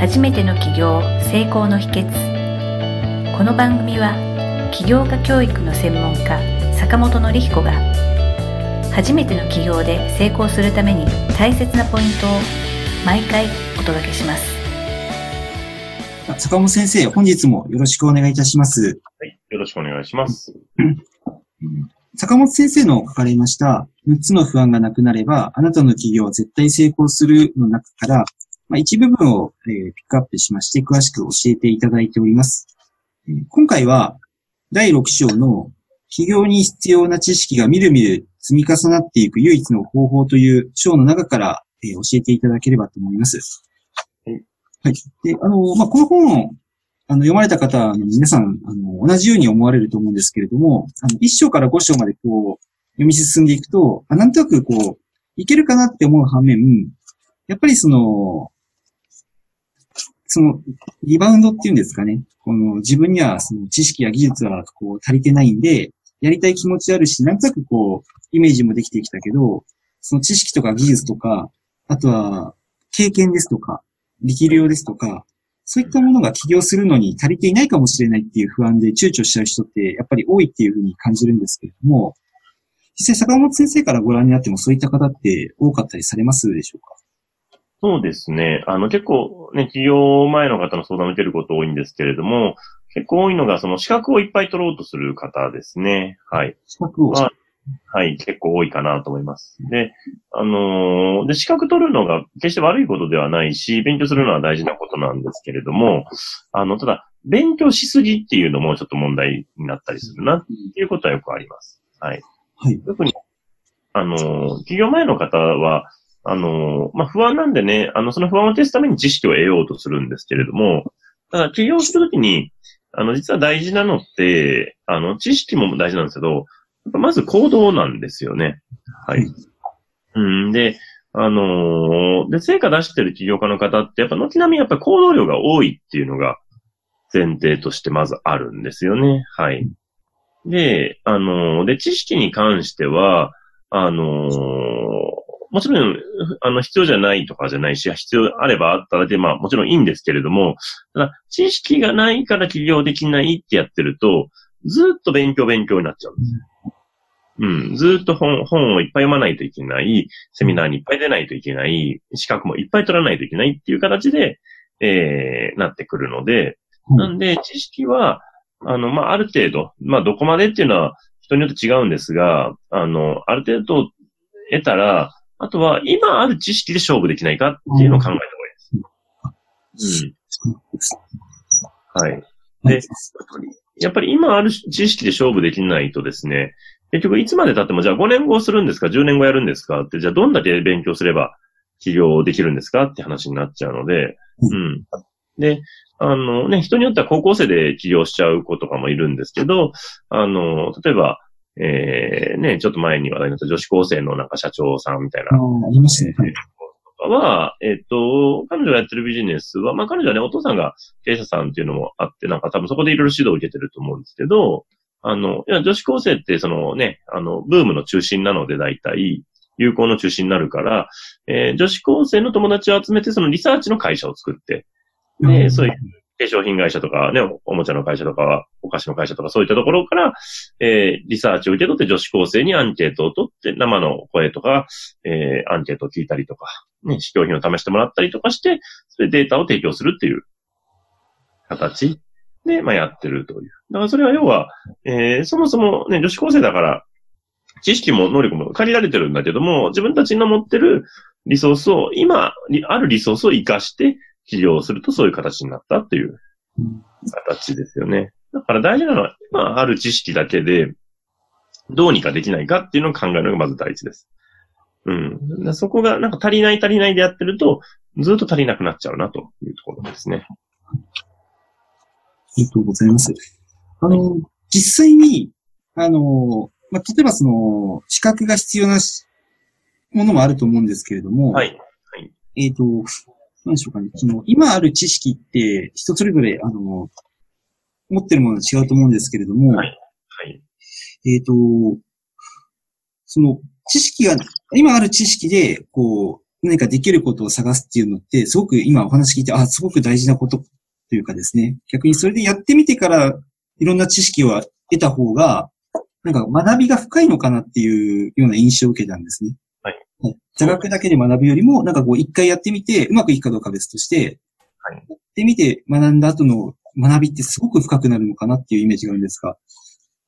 初めての起業成功の秘訣この番組は起業家教育の専門家坂本典彦が初めての起業で成功するために大切なポイントを毎回お届けします坂本先生、本日もよろしくお願いいたします。はい。よろしくお願いします。坂本先生の書かれました6つの不安がなくなれば、あなたの企業は絶対成功するの中から、まあ、一部分を、えーピックアップしまして、詳しく教えていただいております。えー今回は、第6章の企業に必要な知識がみるみる積み重なっていく唯一の方法という章の中から、えー教えていただければと思います。はい。はい。で、あの、まあ、この本をあの、読まれた方の皆さん、あの、同じように思われると思うんですけれども、あの、1章から5章までこう、読み進んでいくと、あなんとなくこう、いけるかなって思う反面、やっぱりその、その、リバウンドっていうんですかね。この、自分にはその知識や技術はこう、足りてないんで、やりたい気持ちあるし、なんとなくこう、イメージもできてきたけど、その知識とか技術とか、あとは、経験ですとか、力量ですとか、そういったものが起業するのに足りていないかもしれないっていう不安で躊躇しちゃう人ってやっぱり多いっていうふうに感じるんですけれども、実際坂本先生からご覧になってもそういった方って多かったりされますでしょうか？そうですね。あの、結構ね、企業前の方の相談を受けること多いんですけれども、結構多いのが、その資格をいっぱい取ろうとする方ですね。はい。資格を。ははい、結構多いかなと思います。で、あのーで、資格取るのが決して悪いことではないし、勉強するのは大事なことなんですけれども、あの、ただ、勉強しすぎっていうのもちょっと問題になったりするなっていうことはよくあります。はい。はい。特に、あのー、企業前の方は、あのー、まあ、不安なんでね、あの、その不安を消すために知識を得ようとするんですけれども、ただ、起業するときに、あの、実は大事なのって、あの、知識も大事なんですけど、やっぱまず行動なんですよね。はい。うん、で、あのーで、成果出してる起業家の方って、やっぱ軒並みやっぱ行動量が多いっていうのが前提としてまずあるんですよね。はい。で、あのーで、知識に関しては、あのーもちろん、あの、必要じゃないとかじゃないし、必要あればあっただけ、まあ、もちろんいいんですけれども、ただ、知識がないから起業できないってやってると、ずっと勉強勉強になっちゃうんですよ。うん。ずっと本、本をいっぱい読まないといけない、セミナーにいっぱい出ないといけない、資格もいっぱい取らないといけないっていう形で、えー、なってくるので、なんで、知識は、あの、まあ、ある程度、まあ、どこまでっていうのは人によって違うんですが、あの、ある程度得たら、あとは今ある知識で勝負できないかっていうのを考えた方がいいです。うん。はい。でやっぱり今ある知識で勝負できないとですね、結局いつまで経ってもじゃあ5年後するんですか ?10 年後やるんですかって、じゃあどんだけ勉強すれば起業できるんですかって話になっちゃうので、うん。で、あのね、人によっては高校生で起業しちゃう子とかもいるんですけど、あの、例えば、えー、ね、ちょっと前に話題になった女子高生のなんか社長さんみたいなああ、ありましたね。はえっ、と、彼女がやってるビジネスは、まあ彼女はね、お父さんが経営者さんっていうのもあって、なんか多分そこでいろいろ指導を受けてると思うんですけど、あの、いや女子高生ってそのね、あの、ブームの中心なので大体、有効の中心になるから、えー女子高生の友達を集めて、そのリサーチの会社を作って、で、うんそういう化粧品会社とかね、おおもちゃの会社とか、お菓子の会社とかそういったところから、えーリサーチを受け取って女子高生にアンケートを取って、生の声とか、えーアンケートを聞いたりとか、ね、試供品を試してもらったりとかして、それでデータを提供するっていう形で、まあ、やってるという。だからそれは要は、えーそもそもね、女子高生だから、知識も能力も借りられてるんだけども、自分たちの持ってるリソースを、今、あるリソースを活かして起業するとそういう形になったっていう形ですよね。だから大事なのは、今ある知識だけで、どうにかできないかっていうのを考えるのがまず大事です。うん。でそこがなんか足りない足りないでやってると、ずっと足りなくなっちゃうなというところですね。ありがとうございます。あの、実際に、あの、まあ、例えばその、資格が必要なしものもあると思うんですけれども、はい。えっ、と、何でしょうかね。その、今ある知識って、人それぞれ、あの、持ってるものが違うと思うんですけれども、はいはい。えっ、と、その、知識が、今ある知識で、こう、何かできることを探すっていうのって、すごく今お話聞いて、あ、すごく大事なことというかですね、逆にそれでやってみてからいろんな知識を得た方が、なんか学びが深いのかなっていうような印象を受けたんですね。はい。座学だけで学ぶよりも、なんかこう一回やってみて、うまくいくかどうか別として、はい。やってみて学んだ後の学びってすごく深くなるのかなっていうイメージがあるんですが、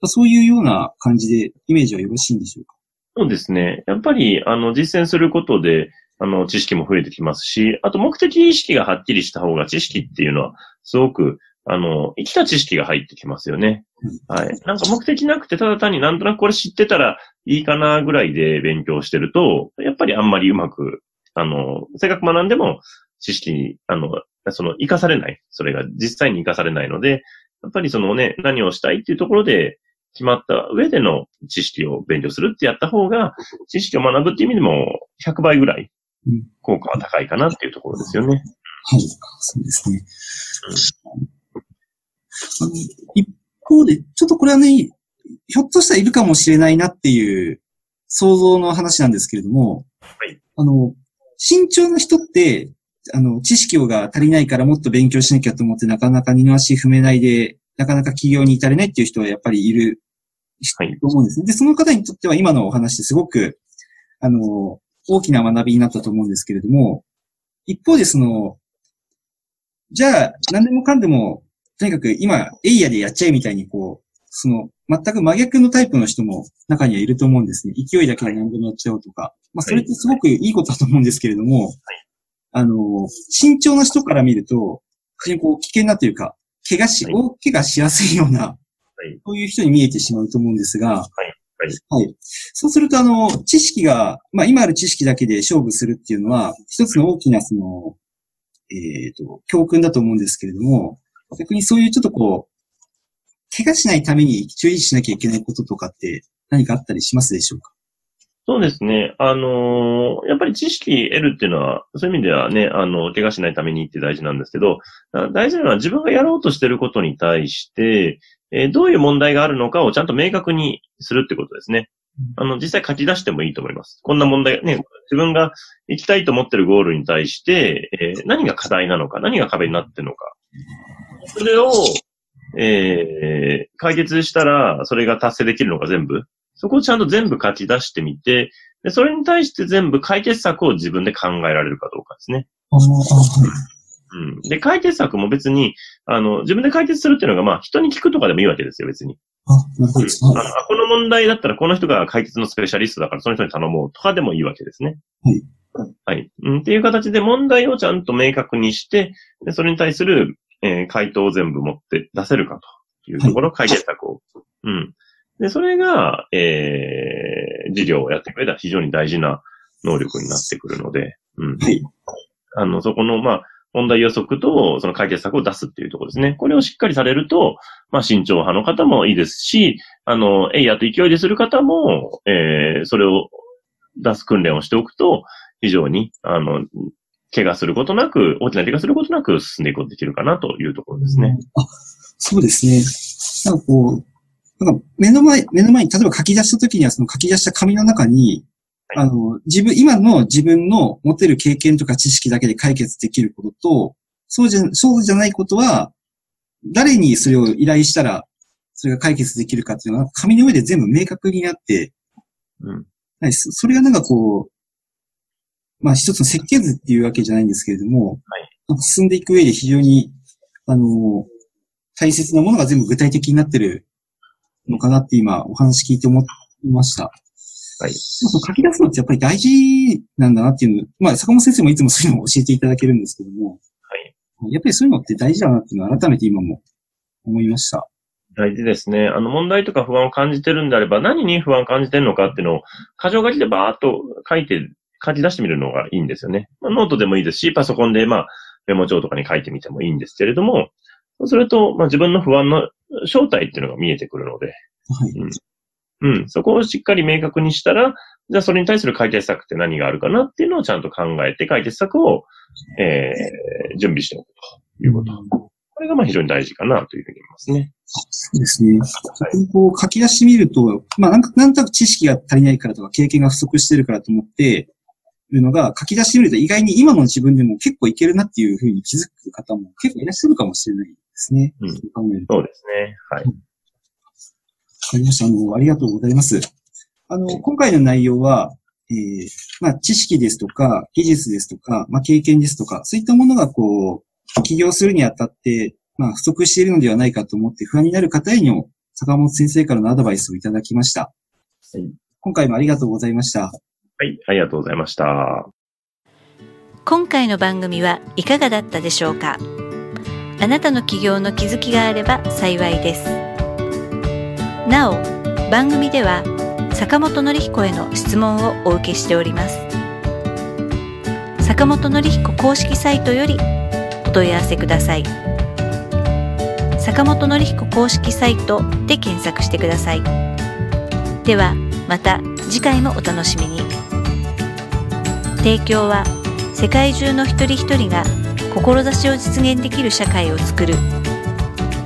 そういうような感じでイメージはよろしいんでしょうか？そうですね。やっぱり、あの、実践することで、あの、知識も増えてきますし、あと目的意識がはっきりした方が知識っていうのは、すごく、あの、生きた知識が入ってきますよね。はい。なんか目的なくて、ただ単になんとなくこれ知ってたらいいかなぐらいで勉強してると、やっぱりあんまりうまく、あの、せっかく学んでも知識に、あの、その、活かされない。それが実際に活かされないので、やっぱりそのね、何をしたいっていうところで、決まった上での知識を勉強するってやった方が、知識を学ぶっていう意味でも100倍ぐらい効果は高いかなっていうところですよね。はい、そうですね。うん、一方で、ちょっとこれはね、ひょっとしたらいるかもしれないなっていう想像の話なんですけれども、はい。あの、慎重な人って、あの、知識が足りないからもっと勉強しなきゃと思ってなかなか二の足踏めないで、なかなか起業に至れないっていう人はやっぱりいる、はい、と思うんですね。で、その方にとっては今のお話ってすごく、あの、大きな学びになったと思うんですけれども、一方でその、じゃあ、何でもかんでも、とにかく今、エイヤでやっちゃえみたいにこう、その、全く真逆のタイプの人も中にはいると思うんですね。勢いだけで何でもやっちゃおうとか。まあ、それってすごくいいことだと思うんですけれども、はい、あの、慎重な人から見ると、非常にこう、危険なというか、怪我し、大怪我しやすいような、はい、そういう人に見えてしまうと思うんですが、はい。はい。そうすると、あの、知識が、まあ、今ある知識だけで勝負するっていうのは、一つの大きな、その、えっ、ー、と、教訓だと思うんですけれども、逆にそういうちょっとこう、怪我しないために注意しなきゃいけないこととかって何かあったりしますでしょうか？そうですね。あのー、やっぱり知識得るっていうのは、そういう意味ではね、あの、怪我しないためにって大事なんですけど、大事なのは自分がやろうとしてることに対して、えー、どういう問題があるのかをちゃんと明確にするってことですね。あの、実際書き出してもいいと思います。こんな問題、ね、自分が行きたいと思ってるゴールに対して、えー、何が課題なのか、何が壁になってるのか。それを、えー、解決したら、それが達成できるのか全部。そこをちゃんと全部書き出してみて、でそれに対して全部解決策を自分で考えられるかどうかですね。うん。で、解決策も別に、あの、自分で解決するっていうのが、まあ、人に聞くとかでもいいわけですよ、別に。あ、なるほど。うん、あこの問題だったら、この人が解決のスペシャリストだから、その人に頼もうとかでもいいわけですね。はい。はい。うん、っていう形で問題をちゃんと明確にして、でそれに対する、えー、回答を全部持って出せるかというところ、解決策を。うん。で、それが、えー、事業をやってくれたら非常に大事な能力になってくるので、うん。はい。あの、そこの、まあ、問題予測と、その解決策を出すっていうところですね。これをしっかりされると、まあ、慎重派の方もいいですし、あの、えいやと勢いでする方も、えー、それを出す訓練をしておくと、非常に、あの、怪我することなく、大きな怪我することなく進んでいくことできるかなというところですね。あ、そうですね。なんかこう、なんか目の前、目の前に、例えば書き出した時にはその書き出した紙の中に、あの、自分、今の自分の持ってる経験とか知識だけで解決できることと、そうじゃ、そうじゃないことは、誰にそれを依頼したら、それが解決できるかっていうのは、紙の上で全部明確になって、うん。はい、それがなんかこう、まあ一つの設計図っていうわけじゃないんですけれども、はい。進んでいく上で非常に、あの、大切なものが全部具体的になってるのかなって今お話聞いて思いました。はい。書き出すのってやっぱり大事なんだなっていうの、まあ坂本先生もいつもそういうのを教えていただけるんですけども、はい。やっぱりそういうのって大事だなっていうのを改めて今も思いました。大事ですね。あの問題とか不安を感じてるんであれば、何に不安を感じてるのかっていうのを、箇条書きでバーっと書いて、書き出してみるのがいいんですよね。まあ、ノートでもいいですし、パソコンで、まあ、メモ帳とかに書いてみてもいいんですけれども、そうすると、まあ、自分の不安の正体っていうのが見えてくるので、はい。うん。うん。そこをしっかり明確にしたら、じゃあそれに対する解決策って何があるかなっていうのをちゃんと考えて解決策を、えー、準備しておくということ。これがまあ非常に大事かなというふうに思いますね。そうですね。そこう書き出してみると、まあなんか、なんとなく知識が足りないからとか経験が不足してるからと思って、るのが書き出してみると意外に今の自分でも結構いけるなっていうふうに気づく方も結構いらっしゃるかもしれないですね。うんそうですね。はい。わかりました。あの、ありがとうございます。あの、今回の内容は、えー、まあ、知識ですとか、技術ですとか、まあ、経験ですとか、そういったものがこう、起業するにあたって、まあ、不足しているのではないかと思って不安になる方への坂本先生からのアドバイスをいただきました。はい今回もありがとうございました。はい。ありがとうございました。今回の番組はいかがだったでしょうか？あなたの起業の気づきがあれば幸いです。なお、番組では坂本典彦への質問をお受けしております。坂本典彦公式サイトよりお問い合わせください。坂本典彦公式サイトで検索してください。では、また次回もお楽しみに。提供は世界中の一人一人が志を実現できる社会をつくる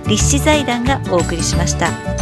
立志財団がお送りしました。